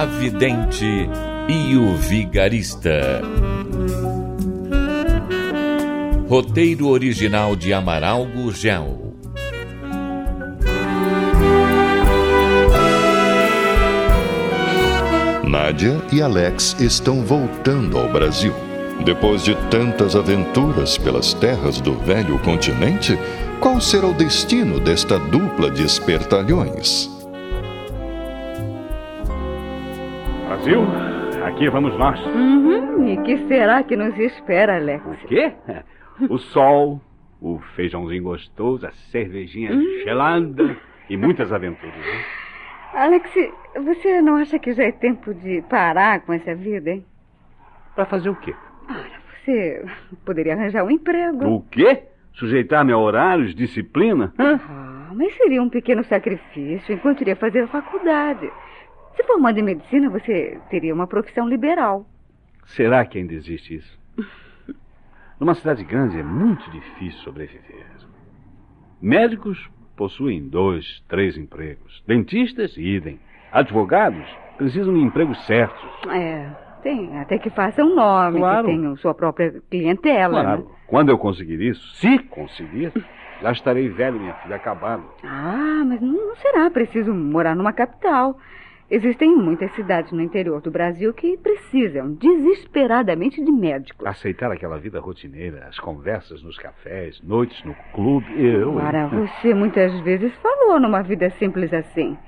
A Vidente e o Vigarista. Roteiro original de Amaral Gurgel. Nádia e Alex estão voltando ao Brasil. Depois de tantas aventuras pelas terras do velho continente, qual será o destino desta dupla de espertalhões? Brasil, aqui vamos nós. Uhum, e que será que nos espera, Alex? O quê? O sol, o feijãozinho gostoso, a cervejinha Hum. gelada e muitas aventuras. né? Alex, você não acha que já é tempo de parar com essa vida, hein? Pra fazer o quê? Você poderia arranjar um emprego. O quê? Sujeitar-me a horários, disciplina? Hã? Ah, mas seria um pequeno sacrifício enquanto iria fazer a faculdade. Se formando em medicina, você teria uma profissão liberal. Será que ainda existe isso? Numa cidade grande é muito difícil sobreviver. Médicos possuem dois, três empregos. Dentistas, idem. Advogados precisam de empregos certos. É, tem até que faça um nome, Claro. que tenha sua própria clientela, Claro. né? Quando eu conseguir isso, se conseguir, já estarei velho, minha filha, acabado. Ah, mas não não será preciso morar numa capital. Existem muitas cidades no interior do Brasil que precisam desesperadamente de médicos. Aceitar aquela vida rotineira, as conversas nos cafés, noites no clube, eu. Ora, você muitas vezes falou numa vida simples assim.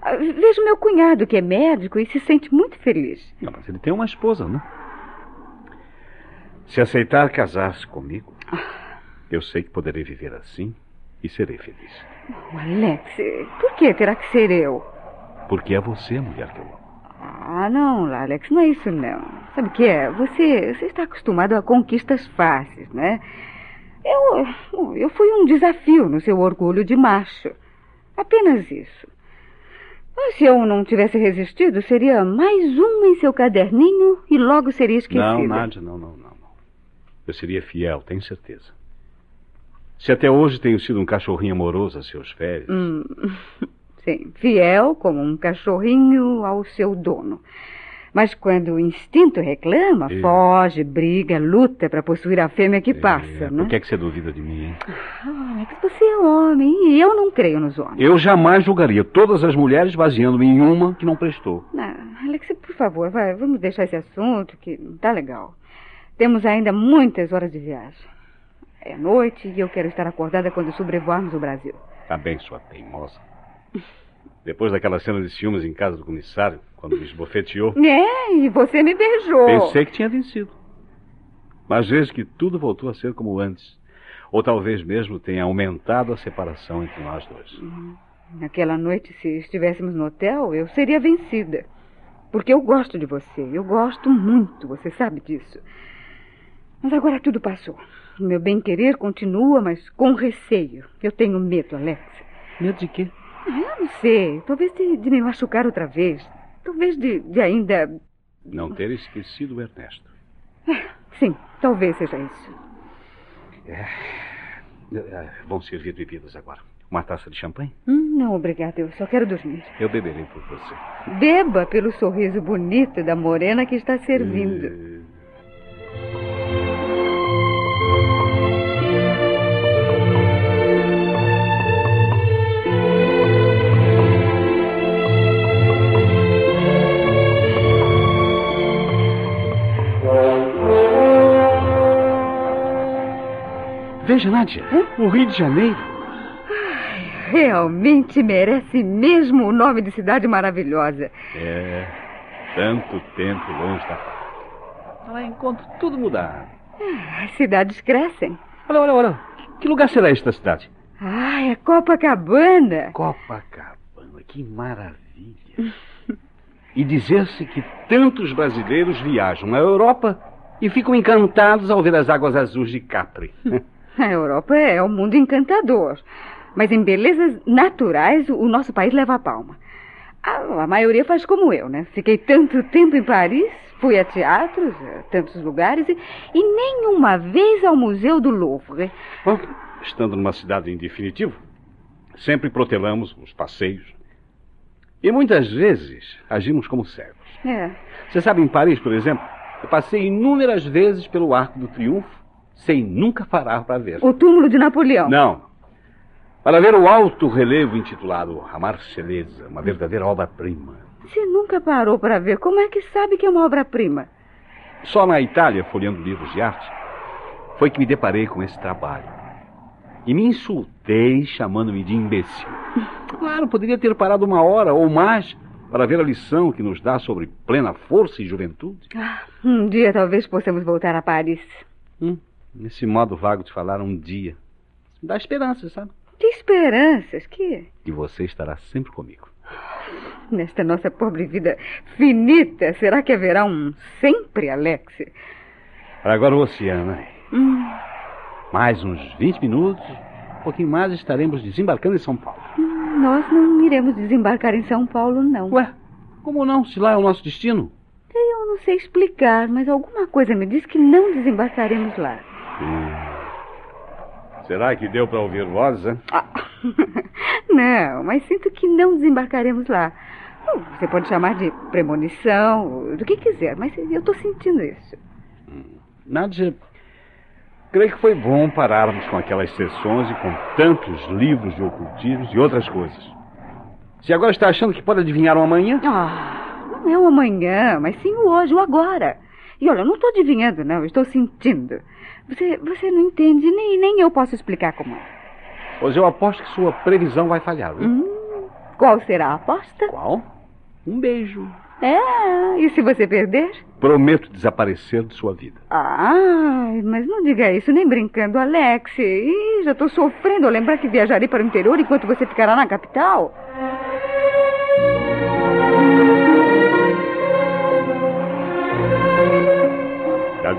Ah, Vejo meu cunhado, que é médico, e se sente muito feliz. Não, mas ele tem uma esposa, né? Se aceitar casar-se comigo, eu sei que poderei viver assim e serei feliz. Alex, por que terá que ser eu? Porque é você mulher que eu amo. Ah, não, Alex, não é isso não. Sabe o que é? Você, você está acostumado a conquistas fáceis, né? Eu, eu fui um desafio no seu orgulho de macho. Apenas isso. Mas se eu não tivesse resistido, seria mais uma em seu caderninho e logo seria esquecida. Não, Nádia, não, não, não. Eu seria fiel, tenho certeza. Se até hoje tenho sido um cachorrinho amoroso a seus pés, Hum, sim, fiel como um cachorrinho ao seu dono. Mas quando o instinto reclama, foge, briga, luta para possuir a fêmea que passa, é, né? por que, é que você duvida de mim, hein? Ah, Alex, você é homem e eu não creio nos homens. Eu jamais julgaria todas as mulheres baseando-me em uma que não prestou. Ah, Alex, por favor, vai, vamos deixar esse assunto que não tá legal. Temos ainda muitas horas de viagem. É noite e eu quero estar acordada quando sobrevoarmos o Brasil. Tá bem, sua teimosa. Depois daquela cena de ciúmes em casa do comissário, quando me esbofeteou, É, e você me beijou. pensei que tinha vencido. Mas vejo que tudo voltou a ser como antes. Ou talvez mesmo tenha aumentado a separação entre nós dois. Naquela noite, se estivéssemos no hotel, eu seria vencida. Porque eu gosto de você. Eu gosto muito, você sabe disso. Mas agora tudo passou. O meu bem-querer continua, mas com receio. Eu tenho medo, Alex. Medo de quê? Ah, Eu não sei. Talvez de, de me machucar outra vez. Talvez de, de ainda. Não ter esquecido o Ernesto. Sim, talvez seja isso. É, Vão servir bebidas agora. Uma taça de champanhe? Hum, não, obrigada. Eu só quero dormir. Eu beberei por você. Beba pelo sorriso bonito da morena que está servindo. Veja, Nádia, o Rio de Janeiro. Realmente merece mesmo o nome de cidade maravilhosa. É, tanto tempo longe da. Lá encontro tudo mudado. As cidades crescem. Olha, olha, olha. Que lugar será esta cidade? Ah, é Copacabana. Copacabana, que maravilha. maravilha. E dizer-se que tantos brasileiros viajam à Europa e ficam encantados ao ver as águas azuis de Capri. A Europa é um mundo encantador. Mas em belezas naturais, o nosso país leva a palma. A, a maioria faz como eu, né? Fiquei tanto tempo em Paris, fui a teatros, a tantos lugares, e, e nenhuma vez ao Museu do Louvre. Bom, estando numa cidade em definitivo, sempre protelamos os passeios. E muitas vezes agimos como cegos. É. Você sabe, em Paris, por exemplo, eu passei inúmeras vezes pelo Arco do Triunfo sem nunca parar para ver. O túmulo de Napoleão. Não. Para ver o alto relevo intitulado A Marselhesa, uma verdadeira obra-prima. Você nunca parou para ver. Como é que sabe que é uma obra-prima? Só na Itália, folheando livros de arte, foi que me deparei com esse trabalho. E me insultei chamando-me de imbecil. Claro, poderia ter parado uma hora ou mais para ver a lição que nos dá sobre plena força e juventude. Ah, um dia talvez possamos voltar a Paris. Hum, nesse modo vago de falar um dia. Me dá esperança, sabe? Que esperanças, que? E você estará sempre comigo. Nesta nossa pobre vida finita, será que haverá um sempre, Alex? Agora o oceano, né? Hum, Mais uns 20 minutos, um pouquinho mais, estaremos desembarcando em São Paulo. hum, nós não iremos desembarcar em São Paulo, não. Ué, como não? Se lá é o nosso destino? Eu não sei explicar, mas alguma coisa me diz que não desembarcaremos lá. Será que deu para ouvir vozes, hein? Ah, não, mas sinto que não desembarcaremos lá. Você pode chamar de premonição, do que quiser, mas eu estou sentindo isso. Nádia, creio que foi bom pararmos com aquelas sessões e com tantos livros de ocultismos e outras coisas. Se agora está achando que pode adivinhar o amanhã? Ah, não é o amanhã, mas sim o hoje, o agora. E olha, eu não estou adivinhando, não, estou sentindo. Você, você não entende, nem, nem eu posso explicar como é. Pois eu aposto que sua previsão vai falhar, viu? Hum, qual será a aposta? Qual? Um beijo. É, e se você perder? Prometo desaparecer de sua vida. Ai, mas não diga isso nem brincando, Alex. Ih, já estou sofrendo ao lembrar que viajarei para o interior enquanto você ficará na capital.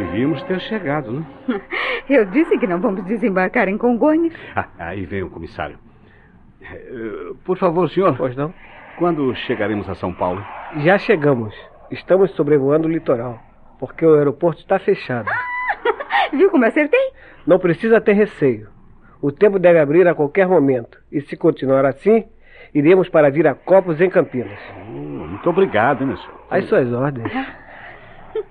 Devíamos ter chegado, né? Eu disse que não vamos desembarcar em Congonhas. Aí vem o comissário. Eh, Por favor, senhor. Pois não? Quando chegaremos a São Paulo? Já chegamos. Estamos sobrevoando o litoral, porque o aeroporto está fechado. Viu como acertei? Não precisa ter receio. O tempo deve abrir a qualquer momento. E se continuar assim, iremos para Viracopos em Campinas. Oh, muito obrigado, hein, meu senhor. Às suas ordens.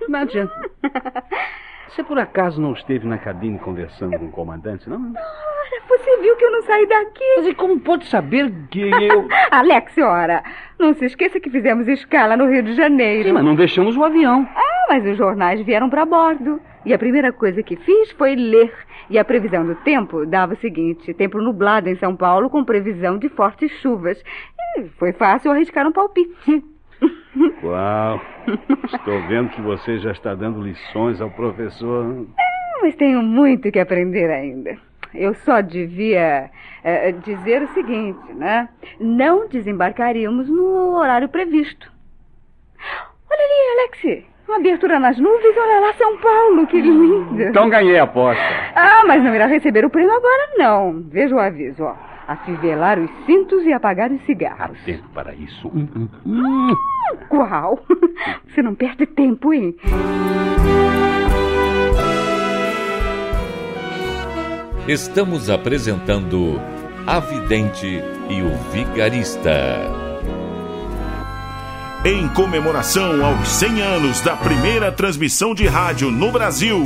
Nádia, você por acaso não esteve na cabine conversando com o comandante, não? Ora, Você viu que eu não saí daqui? Mas e como pode saber que eu... Alex, ora, não se esqueça que fizemos escala no Rio de Janeiro. Sim, mas não deixamos o avião. Ah, mas os jornais vieram para bordo. E a primeira coisa que fiz foi ler. E a previsão do tempo dava o seguinte: tempo nublado em São Paulo com previsão de fortes chuvas. E foi fácil arriscar um palpite. Uau, estou vendo que você já está dando lições ao professor. Ah, Mas tenho muito que aprender ainda. Eu só devia eh, dizer o seguinte, né? Não desembarcaríamos no horário previsto. Olha ali, Alex. Uma abertura nas nuvens. Olha lá, São Paulo. Que lindo. Então ganhei a aposta. Ah, mas não irá receber o prêmio agora, não. Veja o aviso, ó. Afivelar os cintos e apagar os Há cigarros. tempo para isso. Hum, hum, hum. Qual? Você não perde tempo, hein? Estamos apresentando A Vidente e o Vigarista. Em comemoração aos 100 anos da primeira transmissão de rádio no Brasil,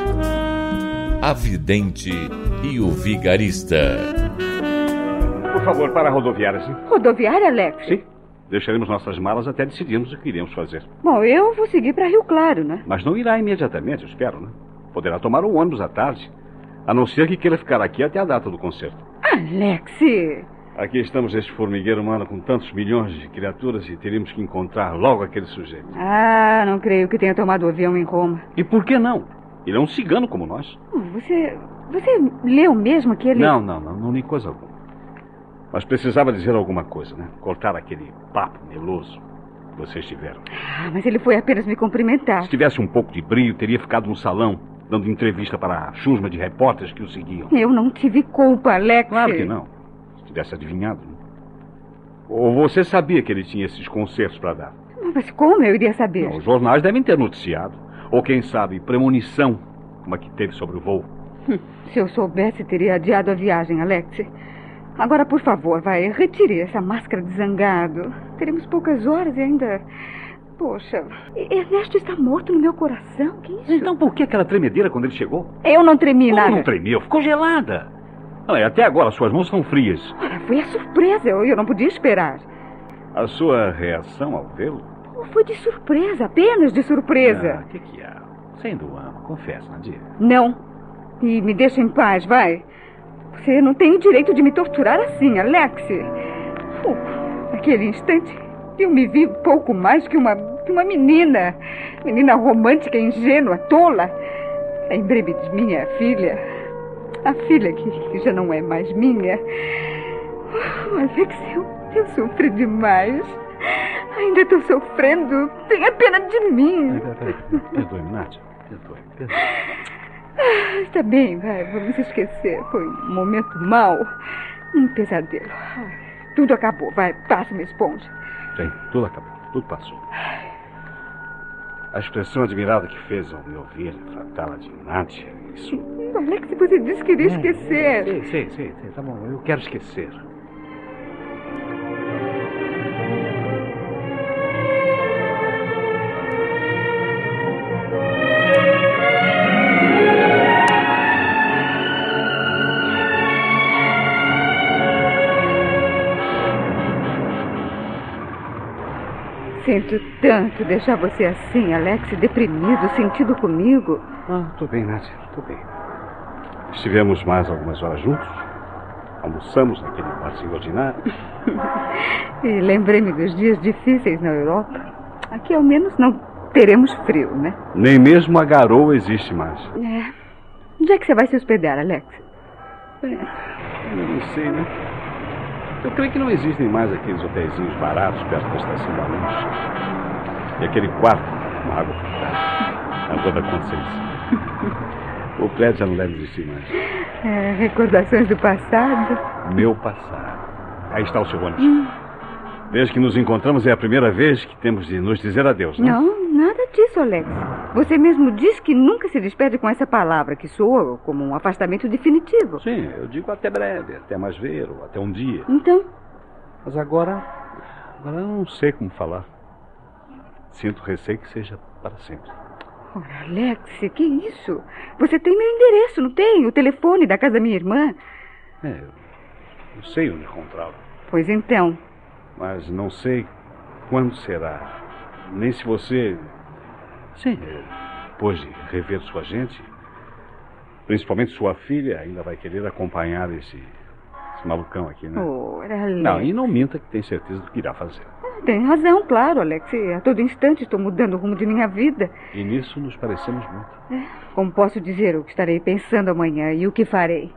A Vidente e o Vigarista. Por favor, para a rodoviária, sim? Rodoviária, Alex? Sim. Deixaremos nossas malas até decidirmos o que iremos fazer. Bom, eu vou seguir para Rio Claro, né? Mas não irá imediatamente, eu espero, né? Poderá tomar o ônibus à tarde. A não ser que queira ficar aqui até a data do concerto. Alex! Aqui estamos neste formigueiro humano com tantos milhões de criaturas e teríamos que encontrar logo aquele sujeito. Ah, não creio que tenha tomado o avião em Roma. E por que não? Ele é um cigano como nós. Você. Você leu mesmo que ele. Não, não, não, não li coisa alguma. Mas precisava dizer alguma coisa, né? Cortar aquele papo meloso que vocês tiveram. Ah, mas ele foi apenas me cumprimentar. Se tivesse um pouco de brilho, teria ficado no salão, dando entrevista para a chusma de repórteres que o seguiam. Eu não tive culpa, Alex. Claro que não. Se tivesse adivinhado. Né? Ou você sabia que ele tinha esses concertos para dar? Mas como eu iria saber? Não, os jornais devem ter noticiado. Ou quem sabe, premonição, como a que teve sobre o voo. Se eu soubesse, teria adiado a viagem, Alex. Agora, por favor, vai, retire essa máscara de zangado. Teremos poucas horas e ainda. Poxa, Ernesto está morto no meu coração. Que isso? Então por que aquela tremedeira quando ele chegou? Eu não tremi Como nada. não tremeu? Ficou gelada. Até agora suas mãos são frias. Ora, foi a surpresa. Eu, eu não podia esperar. A sua reação ao vê-lo? Foi de surpresa, apenas de surpresa. Ah, o que, que há? Você ainda o ama, confessa, Nadia. Não. E me deixa em paz, vai. Você não tem o direito de me torturar assim, Alex. Naquele instante, eu me vi pouco mais que uma, que uma menina. Menina romântica, ingênua, tola. Lembrei-me de minha filha. A filha que, que já não é mais minha. Oh, Alex, eu, eu sofri demais. Ainda estou sofrendo. Tenha pena de mim. Perdoe-me, Nádia. Perdoe, perdoe. Está bem, vai, vamos esquecer. Foi um momento mau, um pesadelo. Tudo acabou, vai, passa uma esponja. Sim, tudo acabou. Tudo passou. A expressão admirada que fez ao me ouvir tratá-la de Nádia, isso... Alex, você disse que iria esquecer. Sei, sei, sei, sei. Tá bom, eu quero esquecer. Sinto tanto deixar você assim, Alex, deprimido, sentido comigo. Ah, tô bem, Nádia, tô bem. Estivemos mais algumas horas juntos. Almoçamos naquele barzinho ordinário. E lembrei-me dos dias difíceis na Europa. Aqui ao menos não teremos frio, né? Nem mesmo a garoa existe mais. É. Onde é que você vai se hospedar, Alex? Eu não sei, né? Eu creio que não existem mais aqueles hotéisinhos baratos perto da estação da luz. E aquele quarto com água filtrada. Rua da Conceição. O prédio já não deve existir mais. É, recordações do passado. Meu passado. Aí está o seu ônibus. Desde que nos encontramos é a primeira vez que temos de nos dizer adeus, não? Não, nada disso, Alex. Você mesmo disse que nunca se despede com essa palavra, que soa como um afastamento definitivo. Sim, eu digo até breve, até mais ver, ou até um dia. Então, Mas agora. Agora eu não sei como falar. Sinto receio que seja para sempre. ora, Alex, que isso? Você tem meu endereço, não tem? O telefone da casa da minha irmã. É, eu, eu sei onde encontrá-lo. Pois então, Mas não sei quando será. Nem se você. Sim, é, depois de rever sua gente, principalmente sua filha, ainda vai querer acompanhar esse, esse malucão aqui, né? ora, Alex. Não, e não minta que tem certeza do que irá fazer. Tem razão, claro, Alex. A todo instante estou mudando o rumo de minha vida. E nisso nos parecemos muito. Como posso dizer o que estarei pensando amanhã e o que farei?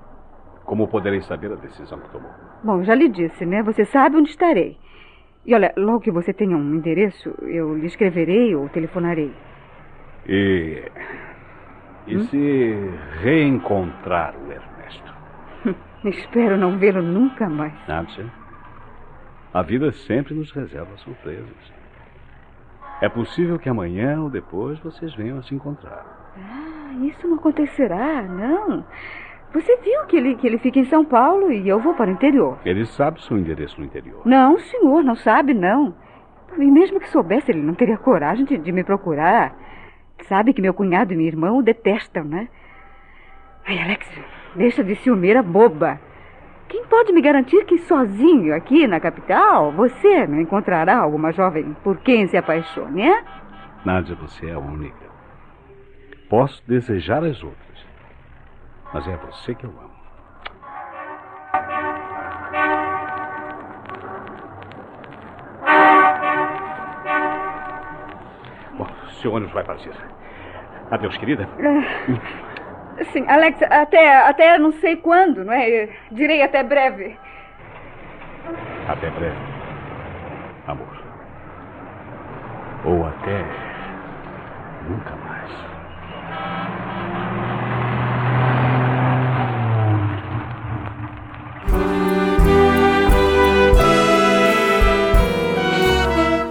Como poderei saber a decisão que tomou? Bom, já lhe disse, né? Você sabe onde estarei. E olha, logo que você tenha um endereço, eu lhe escreverei ou telefonarei. E. E se reencontrar o Ernesto? Espero não vê-lo nunca mais. Nádia, a vida sempre nos reserva surpresas. É possível que amanhã ou depois vocês venham a se encontrar. Ah, isso não acontecerá, não. Você viu que ele, que ele fica em São Paulo e eu vou para o interior. Ele sabe seu endereço no interior. Não, senhor, não sabe, não. E mesmo que soubesse, ele não teria coragem de, de me procurar. Sabe que meu cunhado e minha irmã o detestam, né? Ai, Alex, deixa de ciumeira boba. quem pode me garantir que sozinho aqui na capital você não encontrará alguma jovem por quem se apaixone, é? Nádia, você é a única. Posso desejar as outras, mas é você que eu amo. Bom, seu ônibus vai partir. Adeus, querida. É, sim, Alex, até, até não sei quando, não é? Direi até breve. Até breve, amor.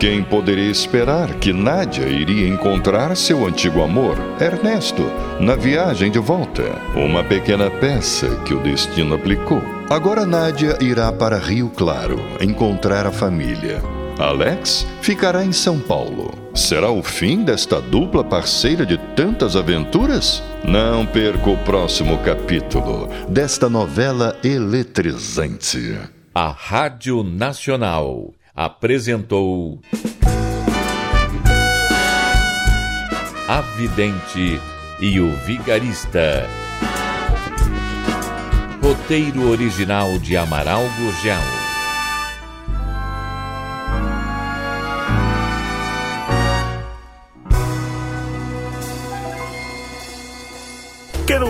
Quem poderia esperar que Nádia iria encontrar seu antigo amor, Ernesto, na viagem de volta? Uma pequena peça que o destino aplicou. Agora Nádia irá para Rio Claro encontrar a família. Alex ficará em São Paulo. Será o fim desta dupla parceira de tantas aventuras? Não perca o próximo capítulo desta novela eletrizante. A Rádio Nacional apresentou A Vidente e o Vigarista. Roteiro original de Amaral Gurgel.